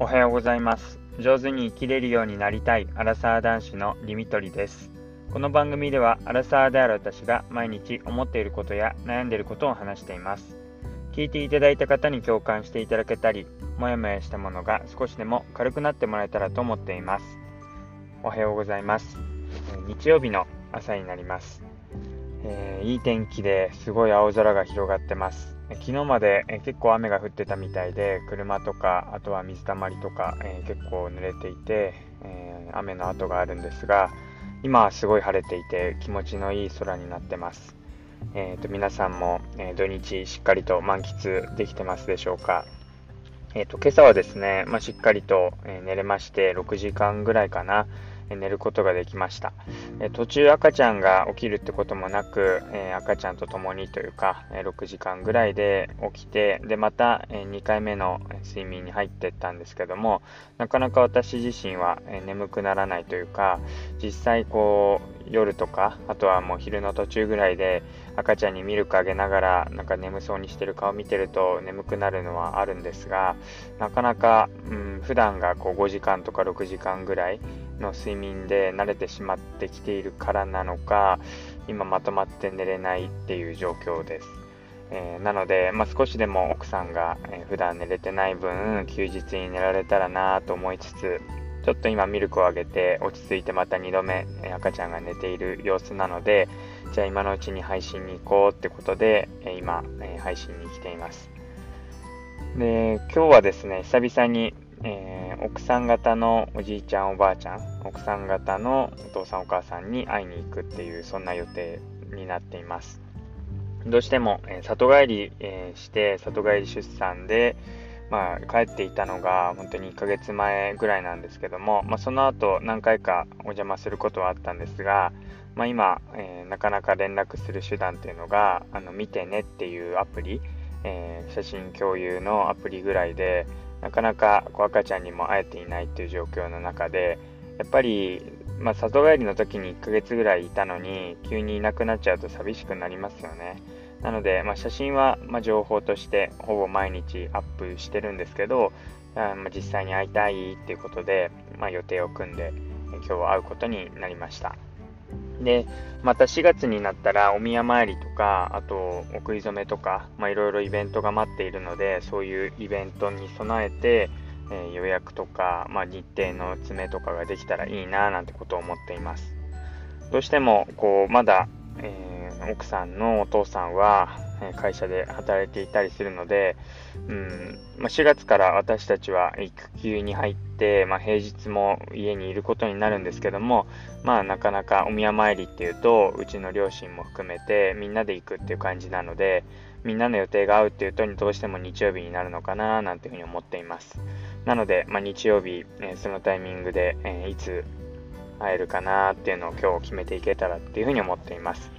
おはようございます。上手に生きれるようになりたいアラサー男子のリミトリです。この番組ではアラサーである私が毎日思っていることや悩んでいることを話しています。聞いていただいた方に共感していただけたりもやもやしたものが少しでも軽くなってもらえたらと思っています。おはようございます。日曜日の朝になります、えー、いい天気ですごい青空が広がってます。昨日まで、結構雨が降ってたみたいで車とかあとは水たまりとか、え結構濡れていて、え雨の跡があるんですが今はすごい晴れていて気持ちのいい空になってます、えーと、皆さんも、え土日しっかりと満喫できてますでしょうか。えーと、今朝はですね、まあ、しっかりと、え寝れまして6時間ぐらいかな、寝ることができました。途中赤ちゃんが起きるってこともなく、赤ちゃんと共にというか、6時間ぐらいで起きて、で、また2回目の睡眠に入っていったんですけども、なかなか私自身は眠くならないというか、実際こう、夜とか、あとはもう昼の途中ぐらいで赤ちゃんにミルクあげながらなんか眠そうにしてる顔見てると眠くなるのはあるんですが、なかなか、うん、普段がこう5時間とか6時間ぐらいの睡眠で慣れてしまってきているからなのか、今まとまって寝れないっていう状況です。えー、なので、まあ、少しでも奥さんが、え、普段寝れてない分休日に寝られたらなと思いつつちょっと今ミルクをあげて落ち着いてまた2度目赤ちゃんが寝ている様子なのでじゃあ今のうちに配信に行こうってことで今配信に来ていますで今日はですね久々に、えー、奥さん方のおじいちゃんおばあちゃん奥さん方のお父さんお母さんに会いに行くっていうそんな予定になっています。どうしても、えー、里帰り、えー、して里帰り出産でまあ、帰っていたのが本当に1ヶ月前ぐらいなんですけども、まあ、その後何回かお邪魔することはあったんですが、まあ、今、え、なかなか連絡する手段っていうのがあの見てねっていうアプリ、え、写真共有のアプリぐらいでなかなかこう赤ちゃんにも会えていないっていう状況の中でやっぱり、まあ、里帰りの時に1ヶ月ぐらいいたのに急にいなくなっちゃうと寂しくなりますよね。なので、まあ、写真は、ま情報としてほぼ毎日アップしてるんですけど、あま実際に会いたいっていうことで、まあ、予定を組んで今日は会うことになりました。で、また4月になったらお宮参りとか、あとお食い初めとか、まあ、いろいろイベントが待っているので、そういうイベントに備えて、えー、予約とか、まあ、日程の詰めとかができたらいいななんてことを思っています。どうしてもこうまだ、えー奥さんのお父さんは会社で働いていたりするので、うんまあ、4月から私たちは育休に入って、まあ、平日も家にいることになるんですけども、まあ、なかなかお宮参りっていうとうちの両親も含めてみんなで行くっていう感じなのでみんなの予定が合うっていうとどうしても日曜日になるのかななんていうふうに思っています。なので、まあ、日曜日、えそのタイミングで、えいつ会えるかなっていうのを今日決めていけたらっていうふうに思っています。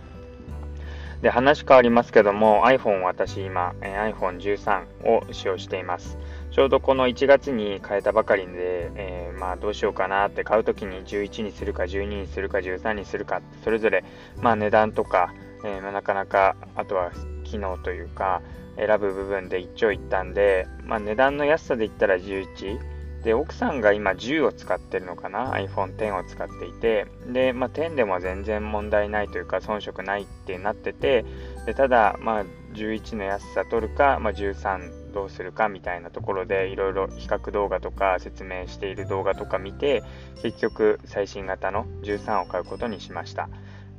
で、話変わりますけども、iPhone 私今、え iPhone13 を使用しています。ちょうどこの1月に変えたばかりで、えー、まあどうしようかなって買うときに11にするか12にするか13にするか、それぞれまあ値段とか、えー、なかなかあとは機能というか選ぶ部分で一長一短で、まあ、値段の安さで言ったら11、で、奥さんが今10を使ってるのかな ?iPhone X を使っていて、で、まあ、10でも全然問題ないというか、遜色ないってなってて、でただ、まあ、11の安さ取るか、まあ、13どうするかみたいなところで、いろいろ比較動画とか説明している動画とか見て、結局、最新型の13を買うことにしました。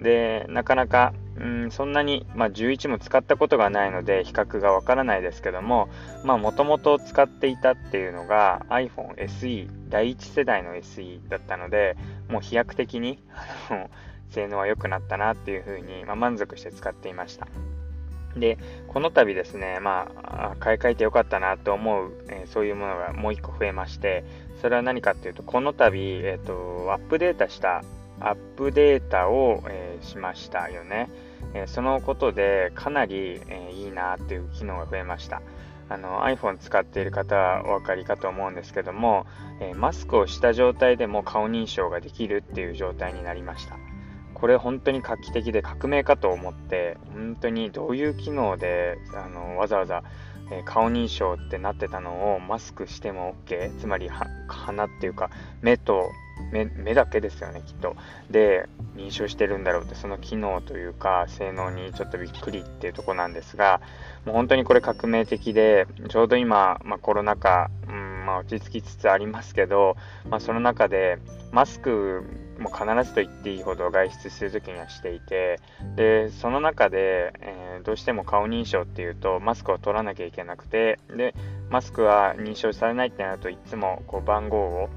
で、なかなか、うん、そんなに、まあ、11も使ったことがないので比較がわからないですけども、まあ、もともと使っていたっていうのが iPhone SE、第1世代の SE だったので、もう飛躍的に性能は良くなったなっていうふうに、まあ、満足して使っていました。で、この度ですね、まあ、買い替えてよかったなと思う、えー、そういうものがもう一個増えまして、それは何かっていうと、この度、えっ、ー、と、アップデートしたアップデータを、えー、しましたよね。えー、そのことでかなり、えー、いいなっていう機能が増えました。あの iPhone 使っている方はお分かりかと思うんですけども、えマスクをした状態でも顔認証ができるっていう状態になりました。これ本当に画期的で革命かと思って、本当にどういう機能であのわざわざえ顔認証ってなってたのをマスクしても OK つまり鼻っていうか目と目目だけですよねきっと。で認証してるんだろうってその機能というか性能にちょっとびっくりっていうとこなんですがもう本当にこれ革命的でちょうど今、まあ、コロナ禍、うんまあ、落ち着きつつありますけど、まあ、その中でマスクも必ずと言っていいほど外出するときにはしていてでその中で、えー、どうしても顔認証っていうとマスクを取らなきゃいけなくてでマスクは認証されないってなるといつもこう番号を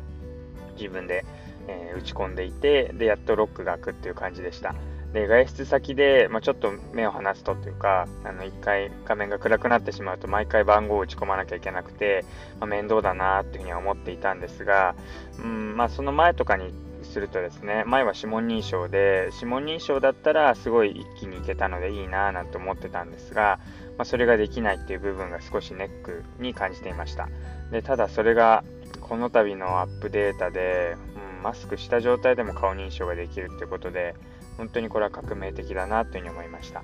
自分で、えー、打ち込んでいてでやっとロックが開くっていう感じでした。で外出先で、まあ、ちょっと目を離すとっていうかあの1回画面が暗くなってしまうと毎回番号を打ち込まなきゃいけなくて、まあ、面倒だなっていうふうには思っていたんですが、うんまあ、その前とかにするとですね前は指紋認証で指紋認証だったらすごい一気にいけたのでいいなぁなんて思ってたんですが、まあ、それができないっていう部分が少しネックに感じていました。でただそれがこの度のアップデータで、うん、マスクした状態でも顔認証ができるってことで本当にこれは革命的だなというふうに思いました。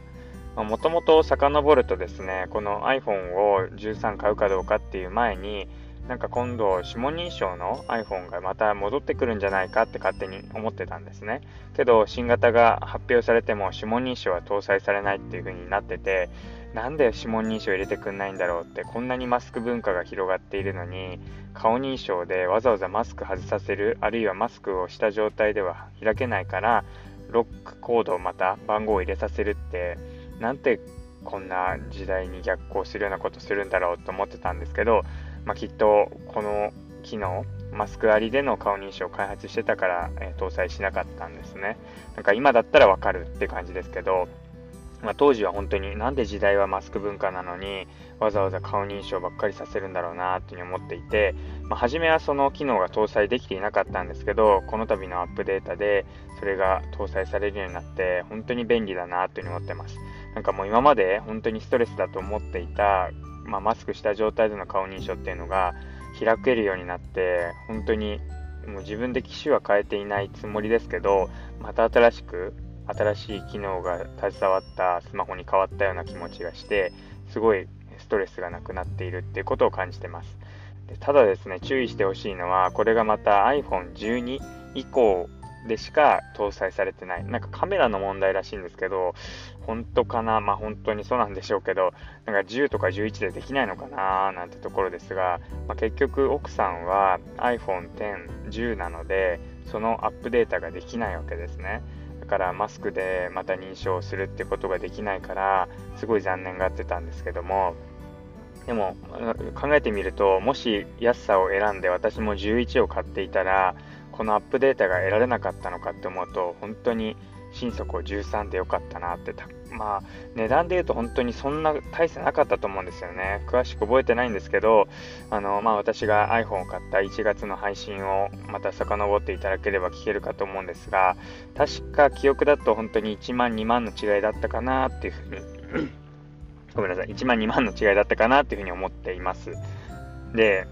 もともと遡るとですねこの iPhone を13買うかどうかっていう前になんか今度指紋認証の iPhone がまた戻ってくるんじゃないかって勝手に思ってたんですね。けど新型が発表されても指紋認証は搭載されないっていう風になっててなんで指紋認証入れてくんないんだろうってこんなにマスク文化が広がっているのに顔認証でわざわざマスク外させるあるいはマスクをした状態では開けないからロックコードをまた番号を入れさせるってなんてこんな時代に逆行するようなことするんだろうと思ってたんですけどまあ、きっとこの機能マスクありでの顔認証を開発してたから、えー、搭載しなかったんですね。なんか今だったらわかるって感じですけど、まあ、当時は本当になんで時代はマスク文化なのにわざわざ顔認証ばっかりさせるんだろうなっていうふに思っていて、まあ、初めはその機能が搭載できていなかったんですけどこの度のアップデータでそれが搭載されるようになって本当に便利だなというふうに思ってます。なんかもう今まで本当にストレスだと思っていたまあ、マスクした状態での顔認証っていうのが開けるようになって本当にもう自分で機種は変えていないつもりですけどまた新しく新しい機能が携わったスマホに変わったような気持ちがしてすごいストレスがなくなっているっていうことを感じてます。でただですね注意してほしいのはこれがまた iPhone12 以降でしか搭載されてない。なんかカメラの問題らしいんですけど、本当かな？まあ本当にそうなんでしょうけど、なんか10とか11でできないのかな？なんてところですが、まあ、結局奥さんは iPhone X、10なので、そのアップデータができないわけですね。だからマスクでまた認証するってことができないから、すごい残念がってたんですけども、でも考えてみると、もし安さを選んで私も11を買っていたら、このアップデータが得られなかったのかって思うと本当に心底13でよかったなってまあ値段で言うと本当にそんな大差なかったと思うんですよね。詳しく覚えてないんですけどあのまあ私が iPhone を買った1月の配信をまた遡っていただければ聞けるかと思うんですが確か記憶だと本当に1万2万の違いだったかなっていうふうにごめんなさい。1万2万の違いだったかなっていうふうに思っています。で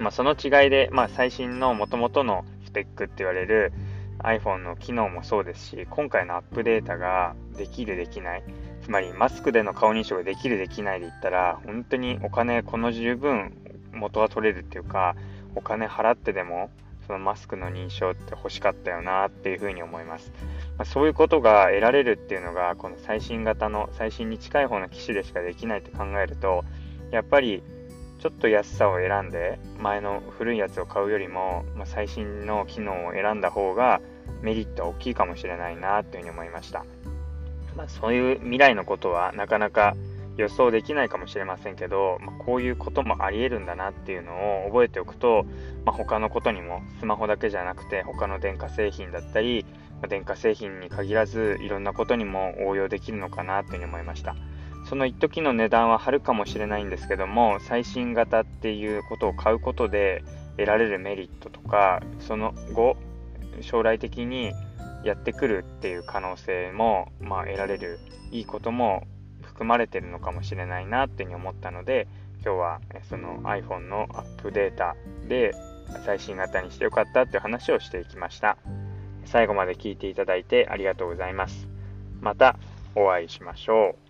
まあ、その違いで、まあ、最新の元々のスペックって言われる iPhone の機能もそうですし、今回のアップデータができる、できない、つまりマスクでの顔認証ができる、できないで言ったら、本当にお金、この十分元は取れるっていうか、お金払ってでも、そのマスクの認証って欲しかったよなっていうふうに思います。まあ、そういうことが得られるっていうのが、この最新型の、最新に近い方の機種でしかできないと考えると、やっぱりちょっと安さを選んで前の古いやつを買うよりも、まあ、最新の機能を選んだ方がメリットは大きいかもしれないなというふうに思いました、まあ、そういう未来のことはなかなか予想できないかもしれませんけど、まあ、こういうこともありえるんだなっていうのを覚えておくと、まあ、他のことにもスマホだけじゃなくて他の電化製品だったり、ま電化製品に限らずいろんなことにも応用できるのかなというふうに思いました。その一時の値段は張るかもしれないんですけども最新型っていうことを買うことで得られるメリットとかその後将来的にやってくるっていう可能性も、まあ、得られるいいことも含まれてるのかもしれないなっていうふうに思ったので今日はその iPhone のアップデータで最新型にしてよかったっていう話をしていきました。最後まで聞いていただいてありがとうございます。またお会いしましょう。